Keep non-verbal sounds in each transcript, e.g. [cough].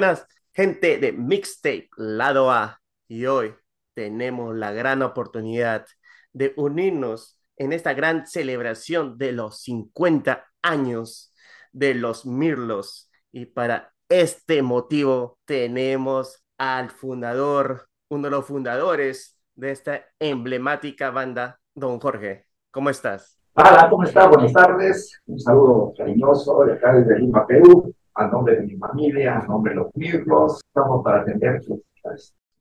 buenas, gente de Mixtape Lado A. Y hoy tenemos la gran oportunidad de unirnos en esta gran celebración de los 50 años de los Mirlos. Y para este motivo tenemos al fundador, uno de los fundadores de esta emblemática banda, don Jorge. ¿Cómo estás? Hola, ¿cómo estás? Buenas tardes. Un saludo cariñoso de acá desde Lima, Perú a nombre de mi familia, a nombre de los miembros, estamos para atender sus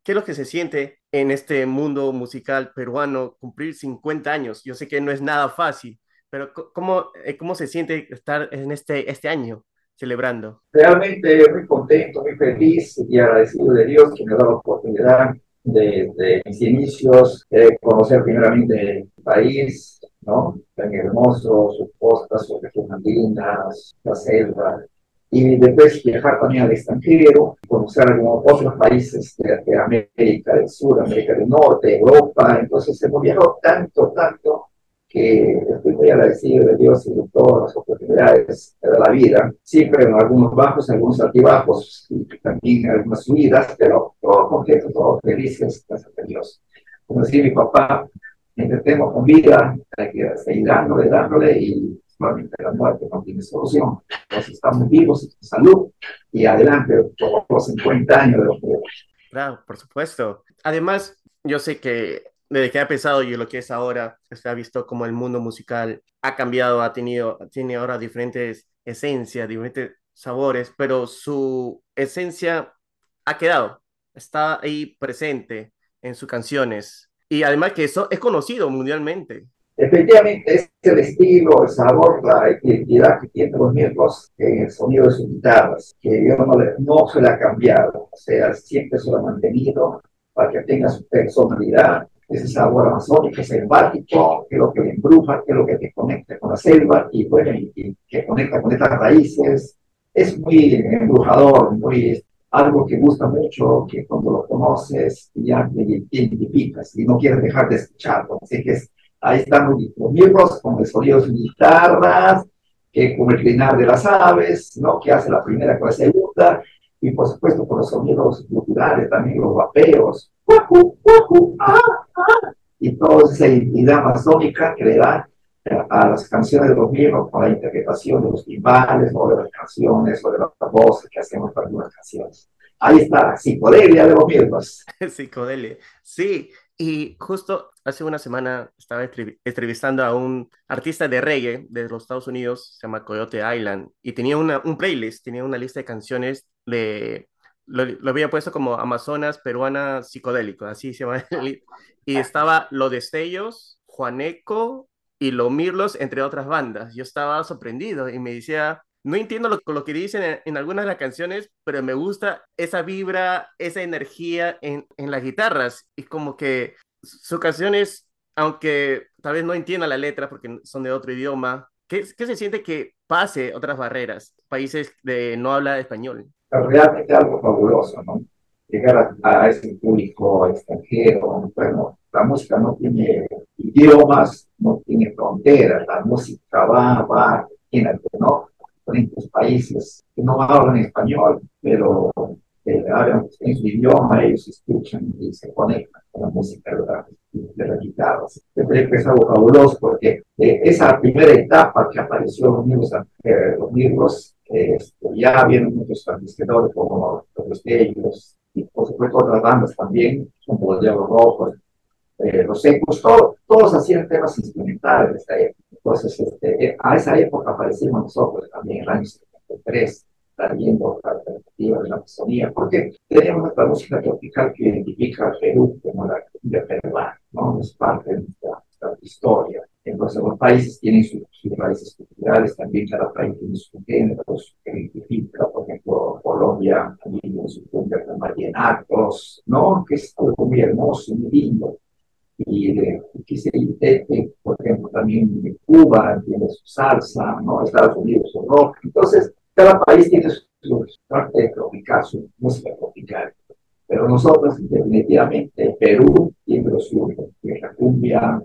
¿Qué es lo que se siente en este mundo musical peruano cumplir 50 años? Yo sé que no es nada fácil, pero ¿cómo, eh, cómo se siente estar en este, este año celebrando? Realmente muy contento, muy feliz y agradecido de Dios que me da la oportunidad de, de mis inicios, de conocer primeramente el país, ¿no? Tan hermoso, sus costas, sus regiones andinas, la selva, y después viajar también al extranjero, conocer algunos otros países de, América del Sur, América del Norte, Europa. Entonces hemos viajado tanto, tanto, que estoy muy agradecido de Dios y de todas las oportunidades de la vida. Siempre en algunos bajos, algunos altibajos y también algunas subidas, pero todos contentos, todos felices, gracias a Dios. Como decía mi papá, intentemos con vida, hay que seguir dándole, dándole y la muerte no tiene solución. Entonces estamos vivos, salud y adelante por los 50 años de los Claro, por supuesto. Además, yo sé que desde que ha empezado y lo que es ahora, se ha visto como el mundo musical ha cambiado, ha tenido, tiene ahora diferentes esencias, diferentes sabores, pero su esencia ha quedado, está ahí presente en sus canciones. Y además que eso es conocido mundialmente. Efectivamente, es el estilo, el sabor, la identidad que tienen los miembros en el sonido de sus guitarras, que yo no, le, no se le ha cambiado, o sea, siempre se lo ha mantenido para que tenga su personalidad, ese sabor amazónico, selvático, que es lo que le embruja, que es lo que te conecta con la selva y, bueno, y, que conecta con estas raíces. Es muy embrujador, muy algo que gusta mucho, que cuando lo conoces ya te identificas y no quieres dejar de escucharlo. Así que es Ahí los miembros con el sonido de guitarras, que con el clinar de las aves, ¿no? que hace la primera con la segunda, y por supuesto con los sonidos culturales, también los vapeos, ah, ah, y toda esa identidad masónica que le da a las canciones de los miembros con la interpretación de los timbales o de las canciones o de las voces que hacemos para algunas canciones. Ahí está, psicodelia de los miembros. [laughs] psicodelia, sí. Y justo hace una semana estaba entrevistando a un artista de reggae de los Estados Unidos, se llama Coyote Island, y tenía una, un playlist, tenía una lista de canciones de, lo, había puesto como Amazonas peruana psicodélico, así se llama, y estaba Lo Destellos, Juaneco y Lo Mirlos, entre otras bandas. Yo estaba sorprendido y me decía, no entiendo lo, lo que dicen en, algunas de las canciones, pero me gusta esa vibra, esa energía en, en las guitarras. Y como que sus canciones, aunque tal vez no entienda la letra porque son de otro idioma, ¿qué, qué se siente que pase otras barreras, países de no habla español? Realmente algo fabuloso, ¿no? Llegar a, a ese público extranjero, bueno, la música no tiene idiomas, no tiene fronteras, la música va, va, ¿no? Diferentes países que no hablan español, pero hablan en su idioma, ellos escuchan y se conectan con la música de, la, de guitarras. que es algo fabuloso porque eh, esa primera etapa que apareció los eh, los libros este, ya vienen muchos transmisores como los ellos y por supuesto otras bandas también, como los Diablos Rojos, eh, los ecos, todos hacían temas instrumentales de esta época. Entonces, este, a esa época aparecimos nosotros también, en el año 73, trayendo la alternativa de la Amazonía, porque tenemos nuestra música tropical que identifica a Perú como la cumbia peruana, ¿no? Es parte de nuestra, historia. Entonces, los países tienen sus, raíces culturales, también cada país tiene sus géneros que identifica, por ejemplo, Colombia también tiene su cumbia con vallenatos, ¿no? Que es algo muy hermoso, muy lindo y de, que se por ejemplo, también de Cuba tiene su salsa, ¿no? Estados Unidos su rock. Entonces, cada país tiene su, parte tropical, su música tropical. Pero nosotros, definitivamente, Perú tiene lo suyo, que es la cumbia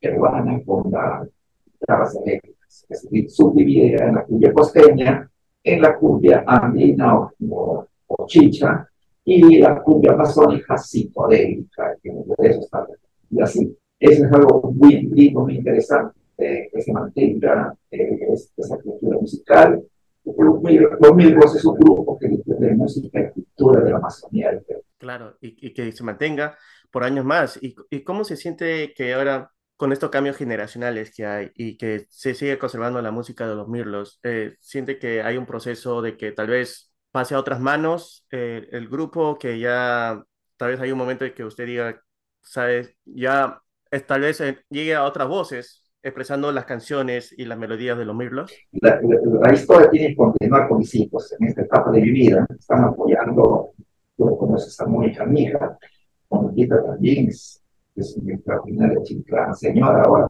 peruana con las guitarras eléctricas, se subdivide en la cumbia costeña, en la cumbia andina o, o chicha, y la cumbia amazónica psicodélica, que de eso está. Y así, eso es algo muy lindo, muy interesante, que se mantenga eh, esa cultura musical. Los Milgros es un grupo que de música y cultura de la Amazonía. Claro, y, y, que se mantenga por años más. ¿Y, ¿Y cómo se siente que ahora con estos cambios generacionales que hay y que se sigue conservando la música de los Mirlos, eh, siente que hay un proceso de que tal vez pase a otras manos eh, el grupo, que ya tal vez hay un momento en que usted diga, sabes, ya tal vez eh, llegue a otras voces expresando las canciones y las melodías de los Mirlos? La, la, historia tiene que continuar con mis hijos en esta etapa de mi vida. Están apoyando, tú conoces a Mónica, mi hija, con también es es una extraordinaria chica, señora ahora,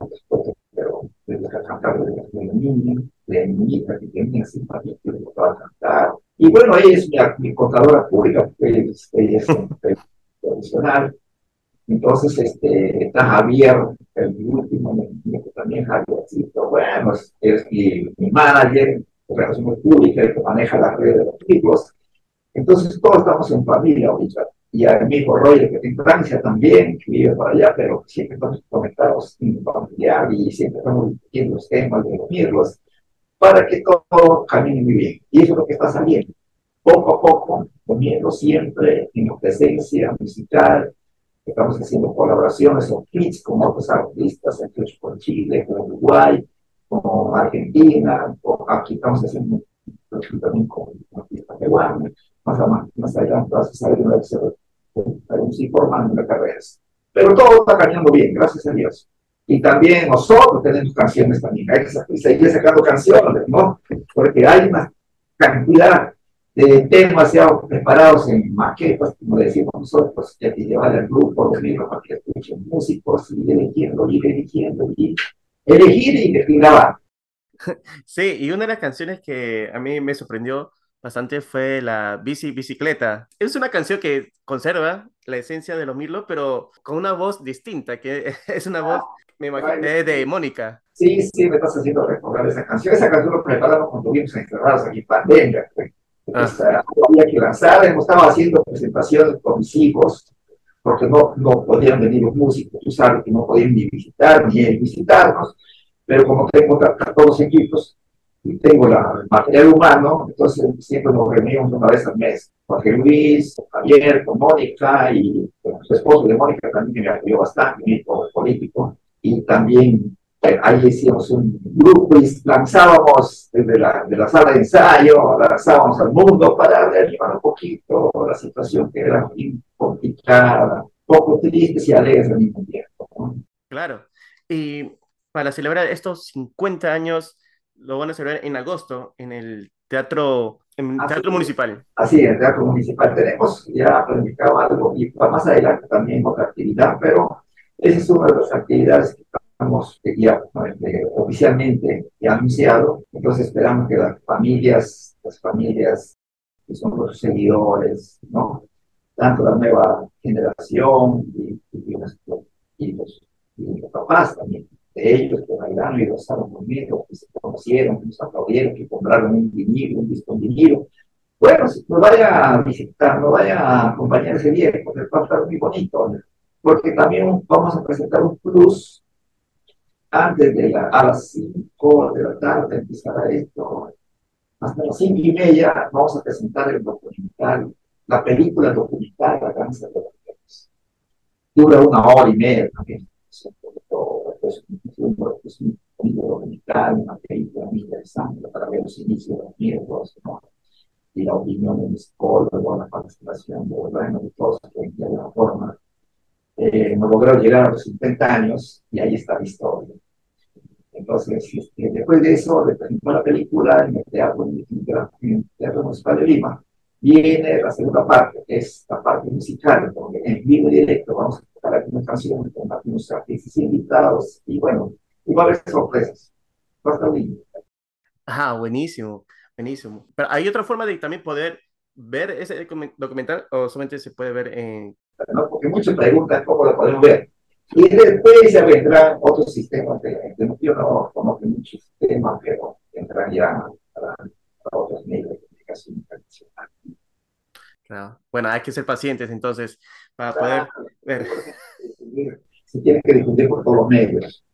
pero desde que cantar de la niña, de niñita que tenía simpatía, que le gustaba cantar. Y bueno, ella es mi, mi contadora pública, ella es, ella es [laughs] profesional. Entonces, este, está Javier, el último, también Javiercito, bueno, es, es mi, mi manager relaciones públicas, el que maneja las redes de los chicos. Entonces, todos estamos en familia ahorita y a mi hijo Roger, que tiene Francia también, que vive por allá, pero siempre estamos conectados en familiar y siempre estamos discutiendo los temas de los miércoles para que todo camine muy bien. Y eso es lo que está saliendo. Poco a poco, poniendo siempre en presencia musical, estamos haciendo colaboraciones o kits con otros artistas, entre con Chile, con Uruguay, con Argentina, aquí estamos haciendo también con artistas más, más, más adelante vas a saber se formando en las carreras. Pero todo está caminando bien, gracias a Dios. Y también nosotros tenemos canciones también, hay que seguir sacando canciones, ¿no? Porque hay una cantidad de temas ya preparados en maquetas, como decimos nosotros, que hay que llevar al grupo de libros para que escuchen músicos y eligiendo y eligiendo y elegir y grabar. [laughs] Sí, y una de las canciones que a mí me sorprendió bastante fue la bici bicicleta. Es una canción que conserva la esencia de los Mirlo, pero con una voz distinta, que [laughs] es una voz, me imagino, de Mónica. Sí, sí, me estás haciendo recordar esa canción. Esa canción la preparamos cuando vimos encerrados aquí en pandemia. Pues. Ah. había que lanzar, hemos estado haciendo presentaciones con mis hijos, porque no, no podían venir los músicos, tú sabes que no podían ni visitar ni visitarnos, pero como tengo todos equipos, y tengo la, el material humano, entonces siempre nos reunimos una vez al mes. Jorge Luis, Javier, con Mónica y con su esposo de Mónica también me apoyó bastante, mi político. Y también ahí hicimos un grupo y lanzábamos desde la, de la sala de ensayo, lanzábamos al mundo para reanimar un poquito la situación que era muy complicada, poco triste y alegre al mismo tiempo. Claro. Y para celebrar estos 50 años lo van a celebrar en agosto en el Teatro, en Teatro Municipal. Así, en el Teatro Municipal tenemos ya planificado algo y más adelante también otra actividad, pero esa es una de las actividades que estamos ya este, oficialmente ya anunciado. Entonces esperamos que las familias, las familias que son los seguidores, ¿no? tanto la nueva generación y, los, y los papás también, de ellos que bailaron y gozaron conmigo, que se conocieron, que nos aplaudieron, que compraron un vinilo, un disco vinilo. Bueno, si nos vaya a visitar, nos vaya a acompañar ese día, porque va a estar muy bonito, porque también vamos a presentar un plus antes de la, a las 5 de la tarde empezará esto. Hasta las 5 y media vamos a presentar el documental, la película documental La Danza de los Dura una hora y media también pues, un libro documental, una película muy interesante para ver los inicios de los miembros, ¿no? y la opinión de un psicólogo, la participación de, bueno, de todos que de alguna forma eh, no logró llegar a los 50 años y ahí está la historia. Entonces, este, después de eso, presentó la película en el Teatro, en el teatro Municipal de Lima. Viene la segunda parte, que es la parte musical, donde en vivo y directo vamos a que nos canciones con algunos artistas invitados y bueno, y va a haber sorpresas. Va a estar bien. Ah, buenísimo, buenísimo. Pero hay otra forma de también poder ver ese documental o solamente se puede ver en... No, porque muchos preguntan cómo lo podemos ver. Y después ya vendrán otros sistemas de, yo no conozco muchos sistemas, pero vendrán ya para, para otros medios de comunicación tradicional. Claro. Bueno, hay que ser pacientes entonces para poder ver. Se tiene que difundir por todos los medios.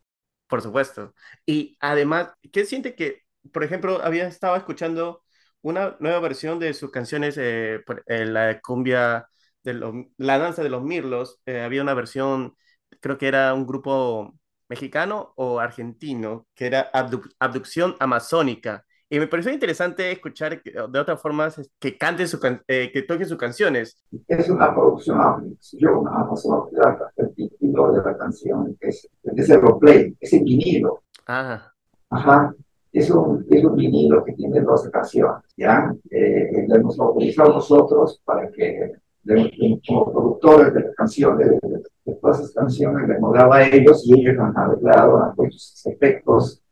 Por supuesto. Y además, ¿qué siente que, por ejemplo, había estado escuchando una nueva versión de sus canciones, eh, la cumbia, de la danza de los mirlos? Eh, había una versión, creo que era un grupo mexicano o argentino, que era Abducción Amazónica. Y me pareció interesante escuchar de otras formas que canten su eh, que toquen sus canciones. Es una producción Amazon Amazónica, el título de la canción, es, es el roleplay, es el vinilo. Ah. Ajá. Es un, es un vinilo que tiene 12 canciones, ¿ya? Eh, lo hemos utilizado nosotros para que como productores de las canciones, de, esas canciones, dado a ellos y ellos han arreglado, han puesto sus efectos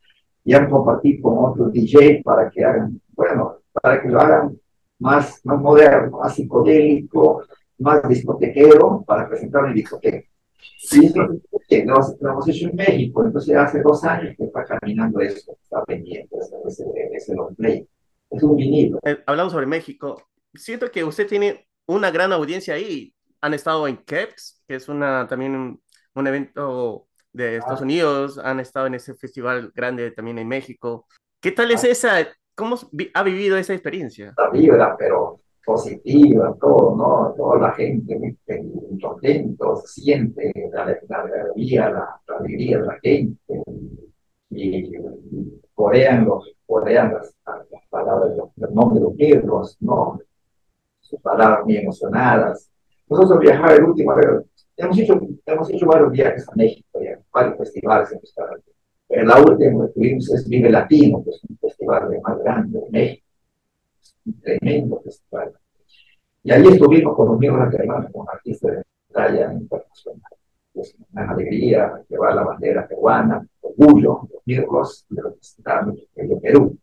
y han compartido con otros DJ para que hagan, bueno, para que lo hagan más, más moderno, más psicodélico, más discotequero para presentar en discoteca. Sí, lo, lo, hemos hecho en México, entonces hace dos años que está caminando eso, está pendiente ese, ese, play. Es un vinilo. Eh, hablamos sobre México. Siento que usted tiene una gran audiencia ahí. Han estado en KEPS, que es una, también un, un evento de Estados ah. Unidos, han estado en ese festival grande también en México. ¿Qué tal es ah. esa? ¿Cómo ha vivido esa experiencia? La vibra, pero positiva, todo, ¿no? Toda la gente contento, siente la, alegría, la, alegría de la gente. Y, corean, los, corean las, palabras, los nombres de los libros, ¿no? Sus palabras muy emocionadas. Nosotros viajamos el último, hemos hecho, hemos hecho varios viajes a México, ya, varios festivales en En la última que tuvimos es Vive Latino, que es un festival más grande de México. un tremendo festival. Y ahí estuvimos con miembros de con artistas de talla internacional. Es una alegría llevar la bandera peruana, orgullo, los miembros de los de Perú.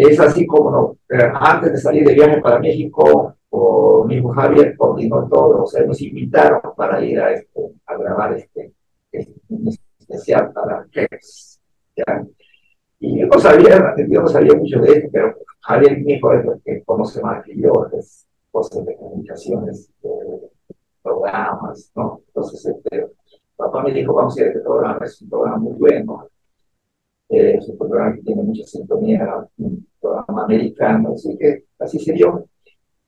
Es así como eh, antes de salir de viaje para México, o mismo Javier coordinó todo, o sea, nos invitaron para ir a, este, grabar este, este especial para Kex. Y yo no sabía, yo no sabía mucho de esto, pero Javier mi hijo es el que conoce más que yo, es cosas de comunicaciones, programas, ¿no? Entonces, este, papá me dijo, vamos a ir a este programa, es un programa muy bueno, eh, es un programa que tiene mucha sintonía, programa americano, así que así se dio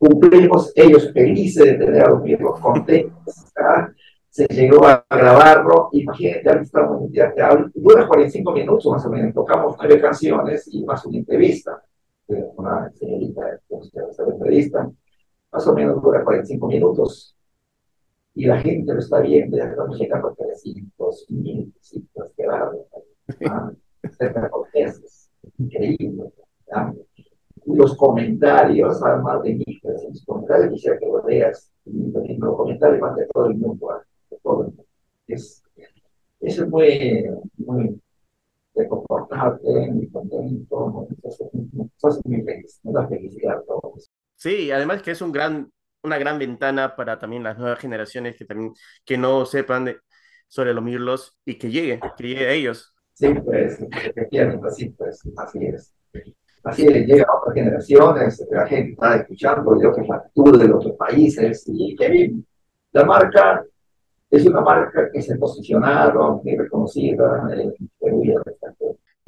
cumplimos ellos felices de tener a los miembros contentos. Se llegó a grabarlo, imagínate, ya estamos, ya, dura 45 minutos más o menos, tocamos nueve canciones y más una entrevista, una señorita esta entrevista, más o menos dura 45 minutos. Y la gente lo está viendo, ya estamos llegando a 300 mil visitas quedaron. [laughs] Cerca de meses. Increíble los comentarios, además de mí, los comentarios quisiera que lo leas, los comentarios van de todo el mundo, ¿ah? de todo el mundo. Es, eso es muy, muy reconfortante, muy contento, es muy feliz, la felicidad a todos. Sí, además que es un gran, una gran ventana para también las nuevas generaciones que también que no sepan sobre los mirlos y que lleguen, que llegue a ellos. Sí, pues, que quieran, así, pues, así es. Así llega a otras generaciones, la gente está escuchando de otras latitudes, de otros países, y qué bien. La marca es una marca que se ha posicionado, muy reconocida en Perú y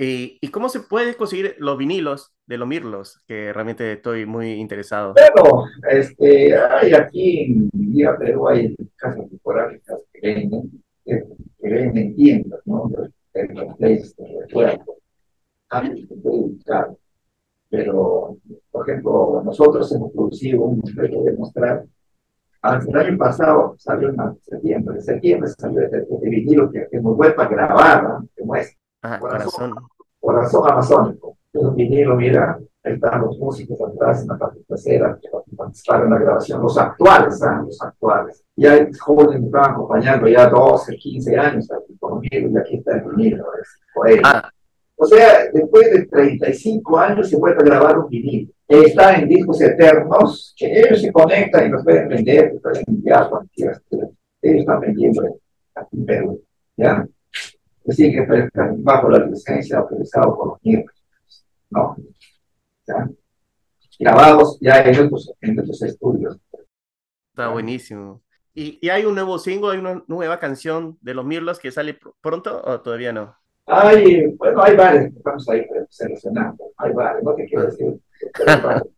¿Y, cómo se puede conseguir los vinilos de los Mirlos? Que realmente estoy muy interesado. Bueno, este, hay aquí en Vía Perú hay casas tipográficas que venden, que, venden tiendas, ¿no? De, los places de recuerdo. Mí se puede buscar pero, por ejemplo, nosotros hemos producido un proyecto de mostrar. El año pasado salió en septiembre, en septiembre salió este, este vinilo que hemos vuelto a grabar, que muestra. Ah, corazón. Corazón amazónico. Es un vinilo, mira, ahí están los músicos atrás en la parte trasera que participaron en la grabación, los actuales, ¿ah? los actuales. Y hay jóvenes que estaban acompañando ya 12, 15 años aquí conmigo y aquí está el vinilo, es. Ah, o sea, después de 35 años se a grabar un vinilo. Está en discos eternos, que ellos se conectan y los pueden vender, pueden enviar cuando quieras. Ellos están vendiendo aquí en Perú. ¿ya? Así que bajo la licencia autorizada por los miembros. ¿no? Grabados ya en otros, en estudios. Está buenísimo. ¿Y, ¿Y, hay un nuevo single, hay una nueva canción de los Mirlos que sale pronto o todavía no? Hay, bueno, hay varias, estamos ahí seleccionando, hay varias, no te quiero decir. [laughs]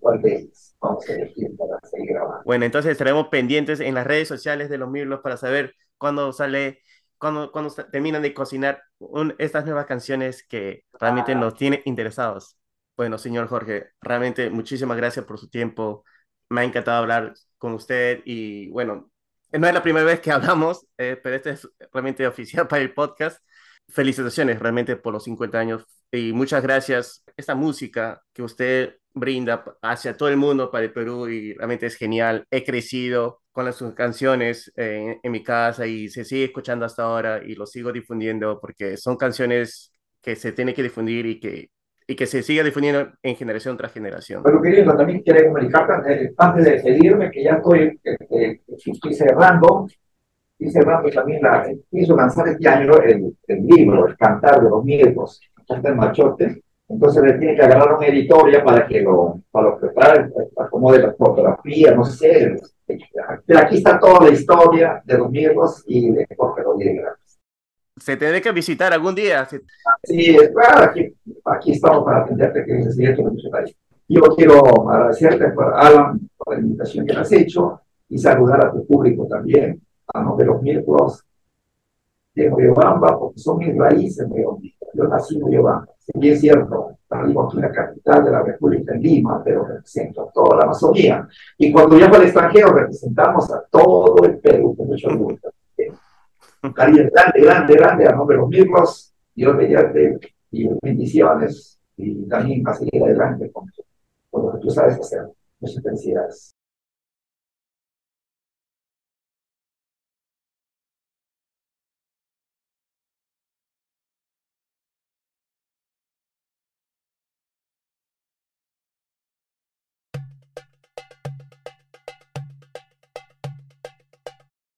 cuál de ellas vamos a elegir para seguir grabando. Bueno, entonces estaremos pendientes en las redes sociales de los Mirlos para saber cuándo sale, cuándo, cuándo terminan de cocinar estas nuevas canciones que realmente ah. nos tienen interesados. Bueno, señor Jorge, realmente muchísimas gracias por su tiempo. Me ha encantado hablar con usted y bueno, no es la primera vez que hablamos, eh, pero este es realmente oficial [laughs] para el podcast. Felicitaciones realmente por los 50 años y muchas gracias. Esta música que usted brinda hacia todo el mundo para el Perú y realmente es genial. He crecido con las, sus canciones en, en mi casa y se sigue escuchando hasta ahora y lo sigo difundiendo porque son canciones que se tiene que difundir y que y que se siga difundiendo en generación tras generación. Bueno, querido, también quiero comunicarte eh, antes de despedirme que ya estoy, eh, estoy cerrando, y cerrando también la, quiso lanzar este año el, el, libro, El Cantar de los Miegos, está en Machote, entonces le tiene que agarrar una editoria para que lo, para lo prepare, acomode la fotografía, no sé, pero aquí está toda la historia de los Miegos y de Jorge Rodríguez se tiene que visitar algún día. Sí, claro, aquí, aquí estamos para atenderte, que es el país. Yo quiero agradecerte, por, Alan, por la invitación que has hecho y saludar a tu público también, a nombre de los miércoles de Moyobamba, porque son mis raíces Yo nací en Moyobamba. Si es cierto, vivo aquí en la capital de la República, en Lima, pero represento a toda la Amazonía. Y cuando viajo al extranjero, representamos a todo el Perú con mucho orgullo cariño grande, grande, grande a nombre de los mismos, Dios mediante, y bendiciones, y también a seguir adelante con, con lo que tú sabes hacer. Muchas felicidades.